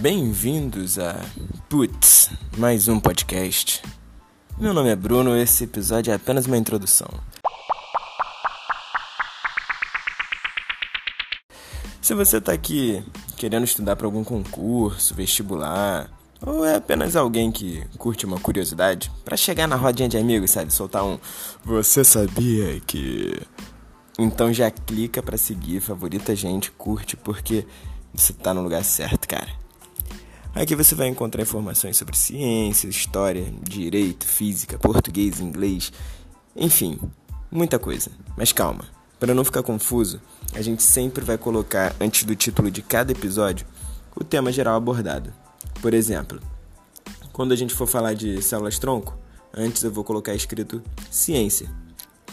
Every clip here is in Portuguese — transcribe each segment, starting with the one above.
Bem-vindos a Putz, mais um podcast. Meu nome é Bruno esse episódio é apenas uma introdução. Se você está aqui querendo estudar para algum concurso, vestibular, ou é apenas alguém que curte uma curiosidade, para chegar na rodinha de amigos, sabe, soltar um Você sabia que então já clica para seguir, favorita a gente, curte porque você tá no lugar certo, cara. Aqui você vai encontrar informações sobre ciência, história, direito, física, português, inglês, enfim, muita coisa. Mas calma, para não ficar confuso, a gente sempre vai colocar antes do título de cada episódio o tema geral abordado. Por exemplo, quando a gente for falar de células tronco, antes eu vou colocar escrito ciência.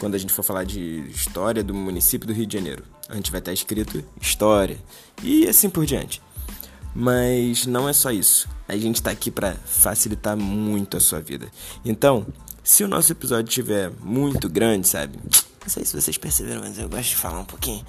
Quando a gente for falar de história do município do Rio de Janeiro, a gente vai estar escrito história e assim por diante. Mas não é só isso. A gente está aqui para facilitar muito a sua vida. Então, se o nosso episódio estiver muito grande, sabe? Não sei se vocês perceberam, mas eu gosto de falar um pouquinho.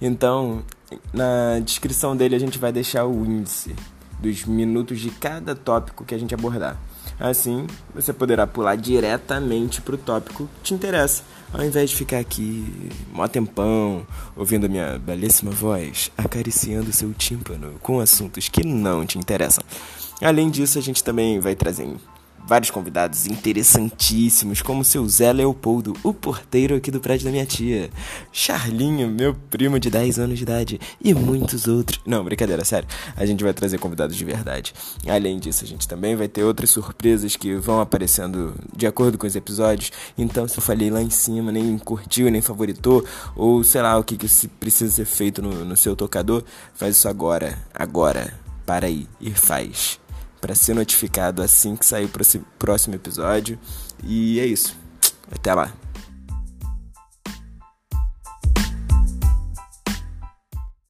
Então, na descrição dele a gente vai deixar o índice dos minutos de cada tópico que a gente abordar. Assim, você poderá pular diretamente para o tópico que te interessa, ao invés de ficar aqui mó tempão, ouvindo a minha belíssima voz, acariciando seu tímpano com assuntos que não te interessam. Além disso, a gente também vai trazer vários convidados interessantíssimos, como seu Zé Leopoldo, o porteiro aqui do prédio da minha tia, Charlinho, meu primo de 10 anos de idade, e muitos outros. Não, brincadeira, sério. A gente vai trazer convidados de verdade. Além disso, a gente também vai ter outras surpresas que vão aparecendo de acordo com os episódios. Então, se eu falei lá em cima, nem curtiu, nem favoritou, ou sei lá o que, que precisa ser feito no, no seu tocador, faz isso agora, agora. Para aí e faz para ser notificado assim que sair o próximo episódio. E é isso. Até lá.